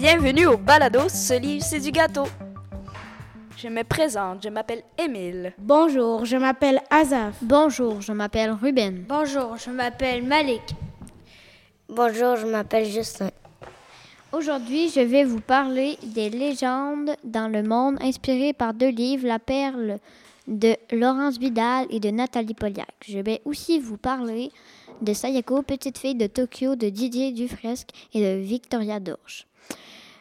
Bienvenue au balado Ce livre, c'est du gâteau. Je me présente, je m'appelle Émile. Bonjour, je m'appelle Azaf. Bonjour, je m'appelle Ruben. Bonjour, je m'appelle Malik. Bonjour, je m'appelle Justin. Aujourd'hui, je vais vous parler des légendes dans le monde inspirées par deux livres, La Perle de Laurence Vidal et de Nathalie Poliac. Je vais aussi vous parler de Sayako, petite fille de Tokyo de Didier Dufresque et de Victoria Dorche.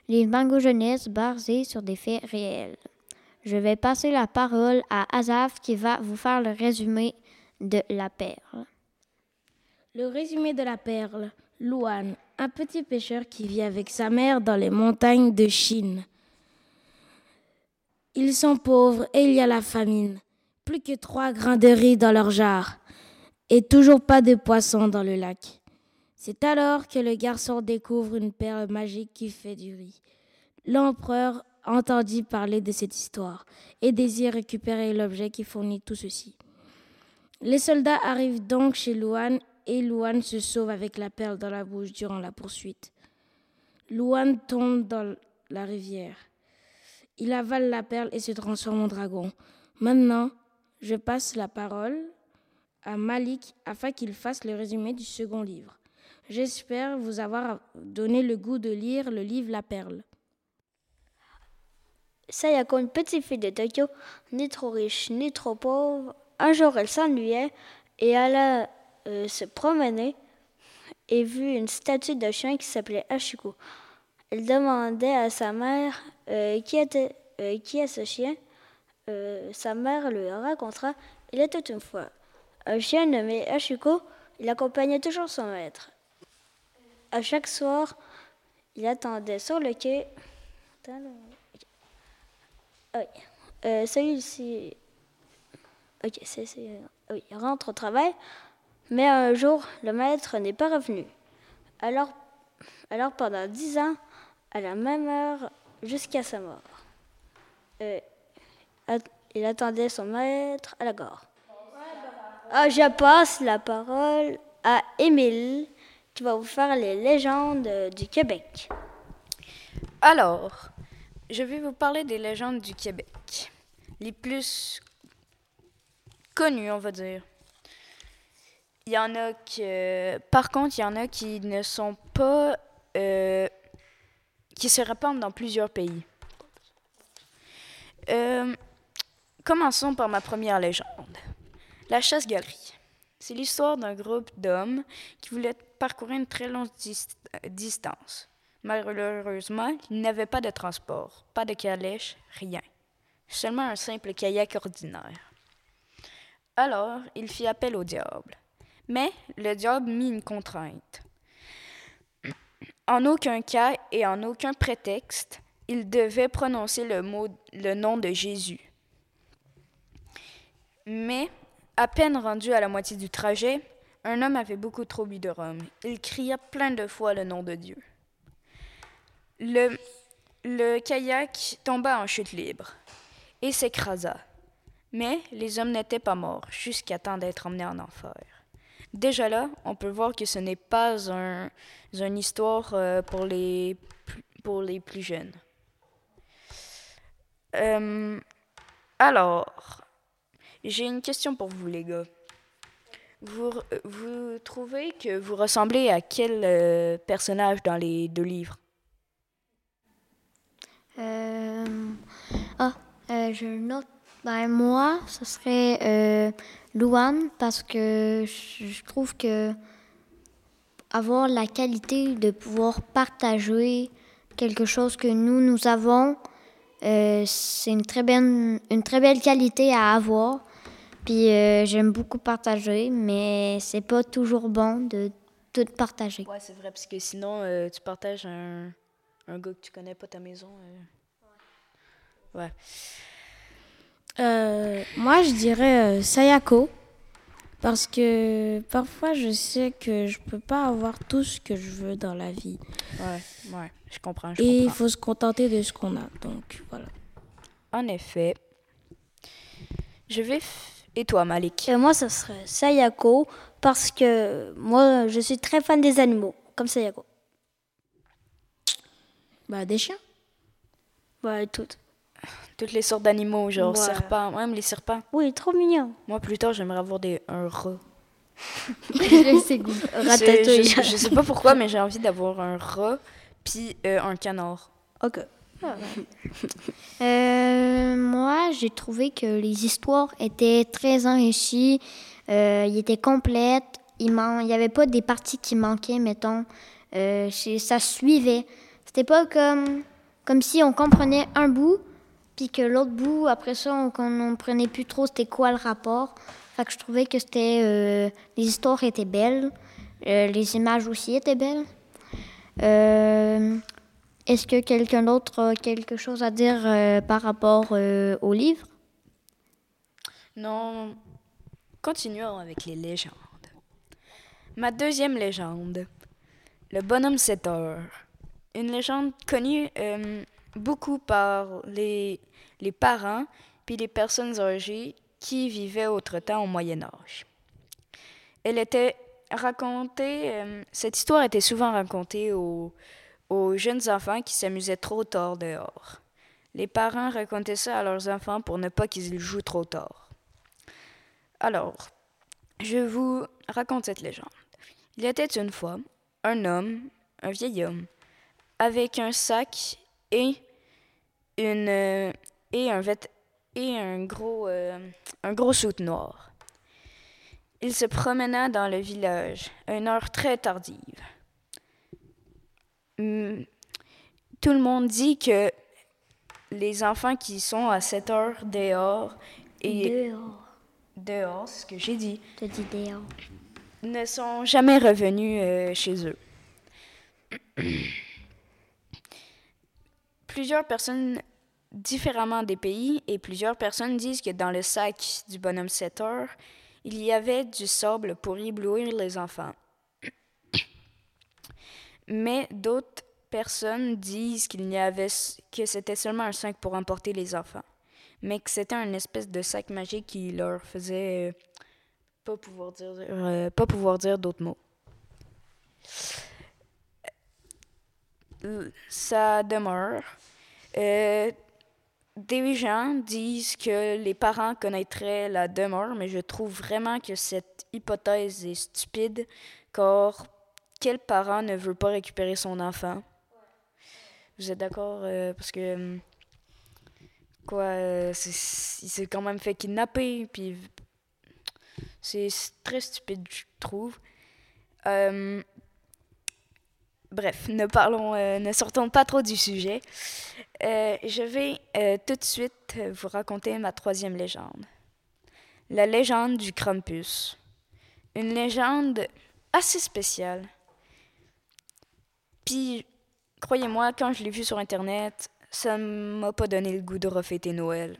Les mango jeunesse basés sur des faits réels. Je vais passer la parole à Azaf qui va vous faire le résumé de La Perle. Le résumé de La Perle. Luan, un petit pêcheur qui vit avec sa mère dans les montagnes de Chine. Ils sont pauvres et il y a la famine. Plus que trois grains de riz dans leur jarre. Et toujours pas de poissons dans le lac. C'est alors que le garçon découvre une perle magique qui fait du riz. L'empereur entendit parler de cette histoire et désire récupérer l'objet qui fournit tout ceci. Les soldats arrivent donc chez Luan et Luan se sauve avec la perle dans la bouche durant la poursuite. Luan tombe dans la rivière. Il avale la perle et se transforme en dragon. Maintenant, je passe la parole à Malik afin qu'il fasse le résumé du second livre. J'espère vous avoir donné le goût de lire le livre La Perle. Sayako, une petite fille de Tokyo, ni trop riche, ni trop pauvre. Un jour, elle s'ennuyait et alla euh, se promener et vit une statue de chien qui s'appelait Ashiko. Elle demandait à sa mère euh, qui, était, euh, est ce chien? sa mère lui racontera Il était une fois un chien nommé Ashiko. Il accompagnait toujours son maître. À chaque soir, il attendait sur le quai. Euh, celui-ci. C'est. Oui, rentre au travail. Mais un jour, le maître n'est pas revenu. Alors, alors pendant dix ans, à la même heure, jusqu'à sa mort, euh, il attendait son maître à la gare. Ah, je passe la parole à Émile qui va vous faire les légendes du Québec. Alors, je vais vous parler des légendes du Québec. Les plus connues, on va dire. Il y en a que. Par contre, il y en a qui ne sont pas. Euh, qui se répandent dans plusieurs pays. Euh, commençons par ma première légende. La chasse-galerie. C'est l'histoire d'un groupe d'hommes qui voulaient parcourir une très longue distance. Malheureusement, ils n'avaient pas de transport, pas de calèche, rien. Seulement un simple kayak ordinaire. Alors, il fit appel au diable. Mais le diable mit une contrainte. En aucun cas et en aucun prétexte, il devait prononcer le mot, le nom de Jésus. Mais à peine rendu à la moitié du trajet, un homme avait beaucoup trop bu de rhum. Il cria plein de fois le nom de Dieu. Le, kayak tomba en chute libre et s'écrasa. Mais les hommes n'étaient pas morts jusqu'à temps d'être emmenés en enfer. Déjà là, on peut voir que ce n'est pas un, une histoire euh, pour les, pour les plus jeunes. Euh, alors, j'ai une question pour vous, les gars. Vous, vous trouvez que vous ressemblez à quel euh, personnage dans les deux livres? Euh, ah, euh, je note. Ben, moi, ce serait euh, parce que je trouve que avoir la qualité de pouvoir partager quelque chose que nous, nous avons, c'est une une très belle qualité à avoir. Puis euh, j'aime beaucoup partager, mais c'est pas toujours bon de tout partager. Ouais, c'est vrai, parce que sinon, euh, tu partages un, un, gars que tu connais pas ta maison. Euh... Ouais. Euh, moi, je dirais Sayako. Parce que parfois, je sais que je peux pas avoir tout ce que je veux dans la vie. Ouais, ouais, je comprends. Je Et il faut se contenter de ce qu'on a. Donc, voilà. En effet. Je vais et toi, Malik Moi, ce serait Sayako parce que moi, je suis très fan des animaux, comme Sayako. Bah, des chiens. Ouais, toutes. Toutes les sortes d'animaux, genre Ouais. serpents, même les serpents. Oui, trop mignon. Moi, plus tard, j'aimerais avoir des, un. C'est Ratatouille. Je, je sais pas pourquoi, mais j'ai envie d'avoir un rat puis euh, un canard. ok. Euh, moi, j'ai trouvé que les histoires étaient très enrichies, euh, ils étaient complètes, il n'y avait pas des parties qui manquaient, mettons. Euh, ça suivait. C'était pas comme, comme si on comprenait un bout, puis que l'autre bout, après ça, on ne comprenait plus trop c'était quoi le rapport. Fait je trouvais que c'était... euh, les histoires étaient belles, euh, les images aussi étaient belles. Est-ce que quelqu'un d'autre a quelque chose à dire euh, par rapport euh, au livre? Non, continuons avec les légendes. Ma deuxième légende, le bonhomme 7 heures. Une légende connue euh, beaucoup par les, les parents puis les personnes âgées qui vivaient autrefois au Moyen Âge. Elle était racontée, cette histoire était souvent racontée aux, aux jeunes enfants qui s'amusaient trop tard dehors. Les parents racontaient ça à leurs enfants pour ne pas qu'ils jouent trop tard. Alors, je vous raconte cette légende. Il était une fois un homme, un vieil homme, avec un sac et une et un vêt- et un gros euh, un gros soute noir. Il se promena dans le village à une heure très tardive. Hum, Tout le monde dit que les enfants qui sont à 7 heures dehors et Dehors. dehors, c'est ce que j'ai dit, T'as dit dehors. ne sont jamais revenus euh, chez eux. plusieurs personnes différemment des pays et plusieurs personnes disent que dans le sac du bonhomme 7 heures, il y avait du sable pour éblouir les enfants. Mais d'autres personnes disent qu'il n'y avait que c'était seulement un sac pour emporter les enfants, mais que c'était un espèce de sac magique qui leur faisait euh, pas pouvoir dire euh, pas pouvoir dire d'autres mots. Ça demeure. Euh, des gens disent que les parents connaîtraient la demeure, mais je trouve vraiment que cette hypothèse est stupide, car quel parent ne veut pas récupérer son enfant? Vous êtes d'accord? euh, parce que, hum, quoi, euh, c'est- s'est quand même fait kidnapper, puis c'est très stupide, je trouve. Euh, bref, ne parlons, euh, ne sortons pas trop du sujet. Je vais tout de suite vous raconter ma troisième légende. La légende du Krampus. Une légende assez spéciale. Puis, croyez-moi, quand je l'ai vue sur Internet, ça m'a pas donné le goût de refêter Noël.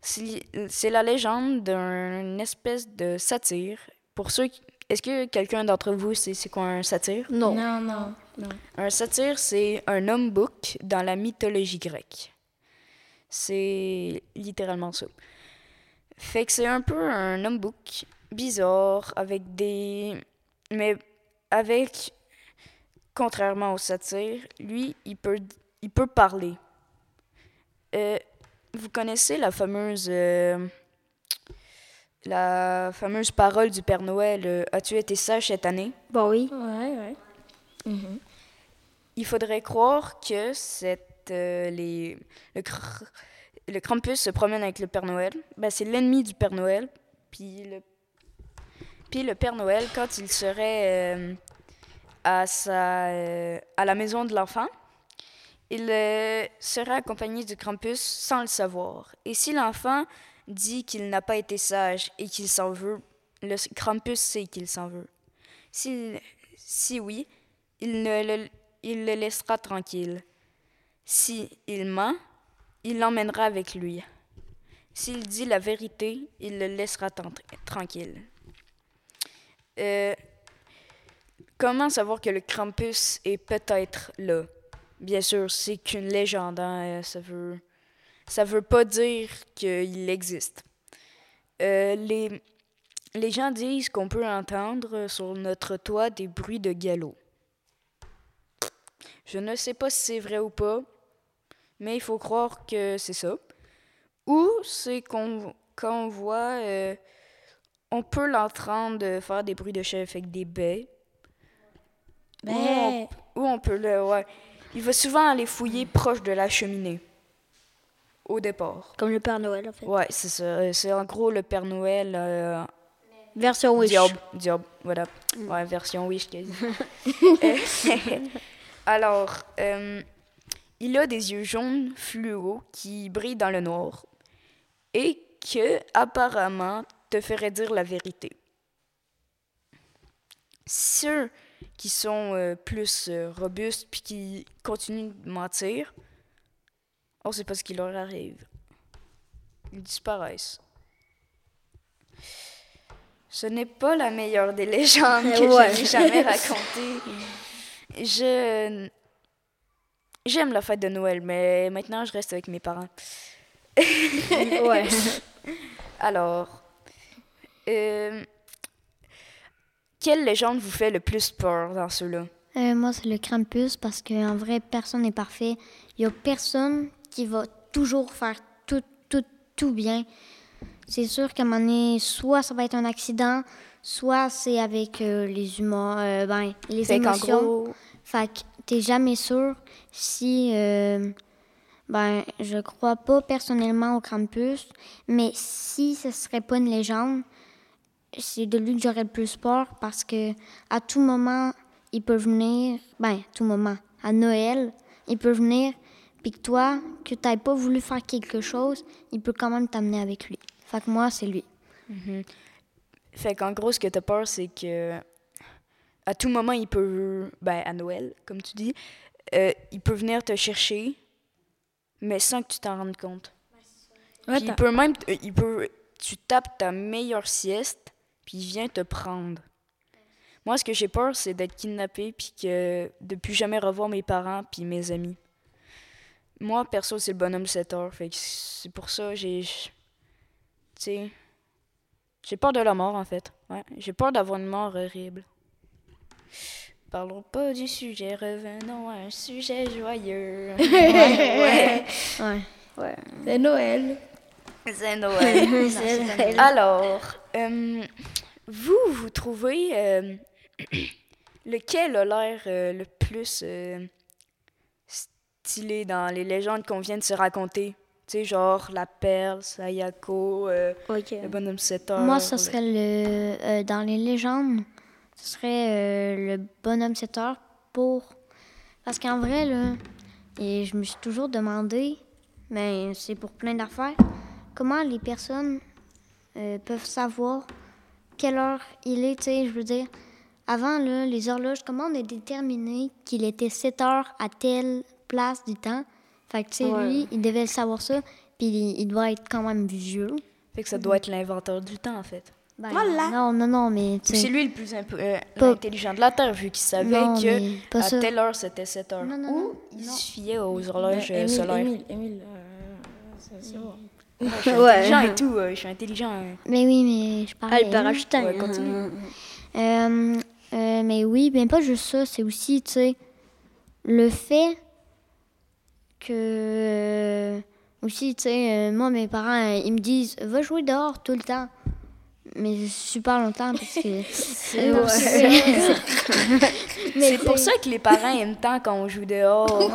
C'est la légende d'une espèce de satire. Pour ceux qui... Est-ce que quelqu'un d'entre vous sait c'est quoi un satire? Non. Non, non. Un satire, c'est un homme bouc dans la mythologie grecque. C'est littéralement ça. Fait que c'est un peu un homme bouc bizarre avec des. Mais avec. Contrairement au satire, lui, il peut, il peut parler. Euh, vous connaissez la fameuse. euh, la fameuse parole du Père Noël euh, As-tu été sage cette année? Bon, oui. Ouais, ouais. Mhm. Il faudrait croire que cette, euh, les, le, cr- le Krampus se promène avec le Père Noël. Ben, c'est l'ennemi du Père Noël. Puis le, puis le Père Noël, quand il serait euh, euh, à la maison de l'enfant, il euh, serait accompagné du Krampus sans le savoir. Et si l'enfant dit qu'il n'a pas été sage et qu'il s'en veut, le Krampus sait qu'il s'en veut. Si, oui, il, le, laissera tranquille. Si il ment, il l'emmènera avec lui. S'il dit la vérité, il le laissera tranquille. Euh, comment savoir que le Krampus est peut-être là? Bien sûr, c'est qu'une légende. hein, euh, Ça veut, ça veut pas dire qu'il existe. Euh, les, les gens disent qu'on peut entendre sur notre toit des bruits de galop. Je ne sais pas si c'est vrai ou pas, mais il faut croire que c'est ça. Ou c'est qu'on quand voit, euh, on peut l'entendre faire des bruits de chef avec des baies. Ou on, ou on peut le, ouais. Il va souvent aller fouiller proche de la cheminée. Au départ. Comme le Père Noël, en fait. Ouais, c'est ça. C'est en gros le Père Noël. euh, Version Wish. Diable, diable, voilà. Ouais, version Wish quasi. Euh, Alors, euh, il a des yeux jaunes fluo qui brillent dans le noir et que, apparemment, te ferait dire la vérité. Ceux qui sont euh, plus euh, robustes puis qui continuent de mentir, on sait pas ce qui leur arrive. Ils disparaissent. Ce n'est pas la meilleure des légendes que Ouais. j'ai jamais racontées. Je. J'aime la fête de Noël, mais maintenant je reste avec mes parents. ouais. Alors, euh, quelle légende vous fait le plus peur dans ceux-là? Euh, moi, c'est le Krampus parce qu'en vrai, personne n'est parfait. Il n'y a personne qui va toujours faire tout, tout, tout bien. C'est sûr qu'à un moment donné, soit ça va être un accident, soit c'est avec euh, les humains, euh, ben, les Fait émotions. gros, Fait que t'es jamais sûr si. ben, je crois pas personnellement au Krampus, mais si ce serait pas une légende, c'est de lui que j'aurais le plus peur parce que à tout moment, il peut venir. Ben, à tout moment, à Noël, il peut venir, puis que toi, que t'aies pas voulu faire quelque chose, il peut quand même t'amener avec lui. Fait que moi, c'est lui. fait qu'en gros, ce que t'as peur, c'est que à tout moment, il peut, ben, à Noël, comme tu dis, euh, il peut venir te chercher, mais sans que tu t'en rendes compte. Ouais, il peut même, t- il peut, tu tapes ta meilleure sieste, puis il vient te prendre. Moi, ce que j'ai peur, c'est d'être kidnappé, puis que de plus jamais revoir mes parents, puis mes amis. Moi, perso, c'est le bonhomme 7 heures, fait que c'est pour ça, j'ai, tu sais, j'ai peur de la mort, en fait. Ouais, j'ai peur d'avoir une mort horrible. Parlons pas du sujet, revenons à un sujet joyeux. ouais, ouais. Ouais. C'est Noël. C'est Noël. Alors, euh, vous, vous trouvez euh, lequel a l'air euh, le plus euh, stylé dans les légendes qu'on vient de se raconter? Tu sais, genre la perle, Sayako, euh, le bonhomme 7 heures. Moi, ce serait le. euh, dans les légendes, ce serait euh, le bonhomme 7 heures pour. Parce qu'en vrai, là, et je me suis toujours demandé, mais c'est pour plein d'affaires, comment les personnes euh, peuvent savoir quelle heure il est, tu sais, je veux dire. Avant, là, les horloges, comment on a déterminé qu'il était 7 heures à telle place du temps? Fait que, tu sais, Ouais. lui, il devait savoir ça, puis il, il doit être quand même vieux. Fait que ça doit être l'inventeur du temps, en fait. Ben, Voilà. Non, non, non, mais tu C'est sais. lui le plus imp- euh, Pas- intelligent de la Terre, vu qu'il savait Non, que à telle heure, c'était 7 heures. Non, non, Ou non, il non. se fiait aux horloges euh, Émile, solaires. Émile, Émile, euh, c'est- bon. Je suis Ouais. intelligent et tout, euh, je suis intelligent. hein. Mais oui, mais je parle. Ah, le. Ouais, continue. Euh, euh, mais oui, bien pas juste ça, c'est aussi, tu sais, le fait que. euh, aussi, tu sais, euh, moi, mes parents, euh, ils me disent, va jouer dehors tout le temps. Mais super longtemps parce que. c'est pour ça. C'est pour ça que les parents aiment tant quand on joue dehors.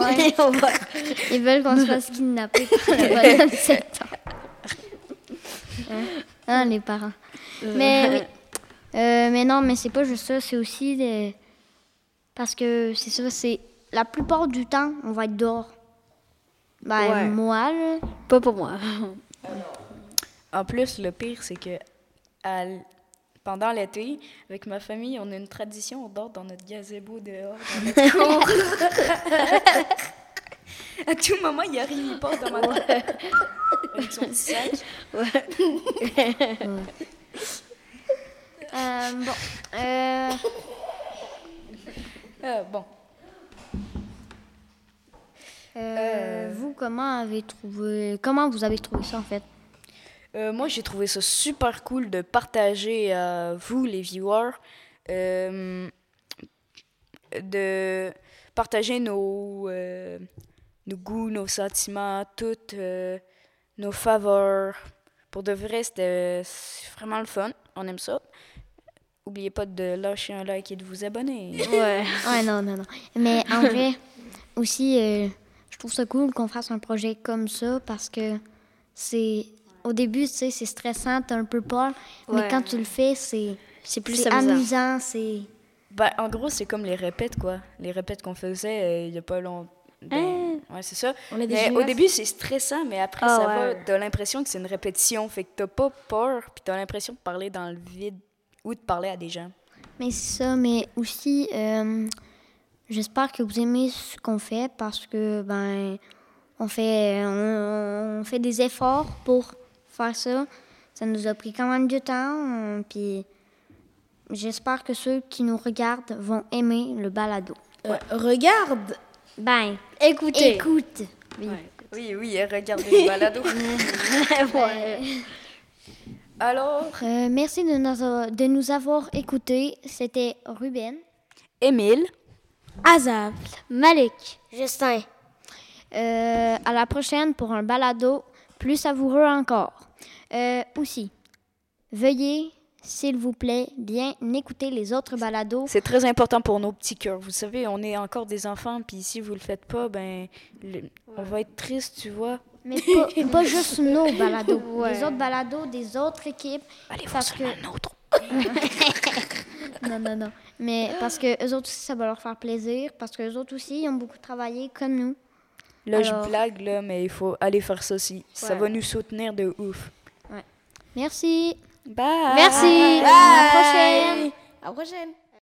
Ils veulent qu'on se fasse kidnapper par sept ans. Hein? Les parents. Mais oui. Euh, mais non, mais c'est pas juste ça, c'est aussi des... Parce que c'est ça, c'est... La plupart du temps, on va être dehors. Ben, Ouais. moi, là... Pas pour moi. En plus, le pire, c'est que à l- pendant l'été, avec ma famille, on a une tradition, on dort dans notre gazebo dehors, dans notre cour. À tout moment, il arrive, il passe dans ma tête. Avec son sac. Euh, bon. Euh, Euh, bon. euh, Vous, comment avez trouvé... Comment vous avez trouvé ça, en fait? Euh, moi, j'ai trouvé ça super cool de partager à vous, les viewers, euh, de partager nos, euh, nos goûts, nos sentiments, toutes euh, nos faveurs. Pour de vrai, c'était vraiment le fun. On aime ça. Oubliez pas de lâcher un like et de vous abonner. Ouais. Ouais, non, non, non. Mais en vrai, aussi, euh, je trouve ça cool qu'on fasse un projet comme ça parce que c'est. Au début, tu sais, c'est stressant, t'as un peu peur, mais quand tu le fais, c'est. C'est plus amusant. c'est. Ben, en gros, c'est comme les répètes, quoi. Les répètes qu'on faisait euh, il y a pas longtemps. Ben, ouais, c'est ça. On est des Mais au début, c'est stressant, mais après, Ah, ça ouais. va. T'as l'impression que c'est une répétition. Fait que t'as pas peur, puis t'as l'impression de parler dans le vide ou de parler à des gens. Mais c'est ça, mais aussi, euh, j'espère que vous aimez ce qu'on fait parce que, ben, on fait, on, on fait des efforts pour faire ça. Ça nous a pris quand même du temps, puis j'espère que ceux qui nous regardent vont aimer le balado. Euh, regarde, Ben, Écoutez. écoute. Oui, oui, regardez le balado. Alors, Euh, merci de nous, avoir- de nous avoir écoutés. C'était Ruben. Émile, Azab. Malik. Justin. Euh, à la prochaine pour un balado plus savoureux encore. Euh, aussi, veuillez, s'il vous plaît, bien écouter les autres balados. c'est très important pour nos petits cœurs. Vous savez, on est encore des enfants, puis si vous le faites pas, ben, le- on va être triste, tu vois. Mais pas, pas juste nos balados. Les autres balados des autres équipes. Allez voir Parce que- nôtre. Non, non, non. Mais parce que eux autres aussi, ça va leur faire plaisir. Parce que eux autres aussi, ils ont beaucoup travaillé comme nous. Là, Alors- je blague, là, mais il faut aller faire ça aussi. Ça va nous soutenir de ouf. Merci. Bye! Merci. À la prochaine. À la prochaine.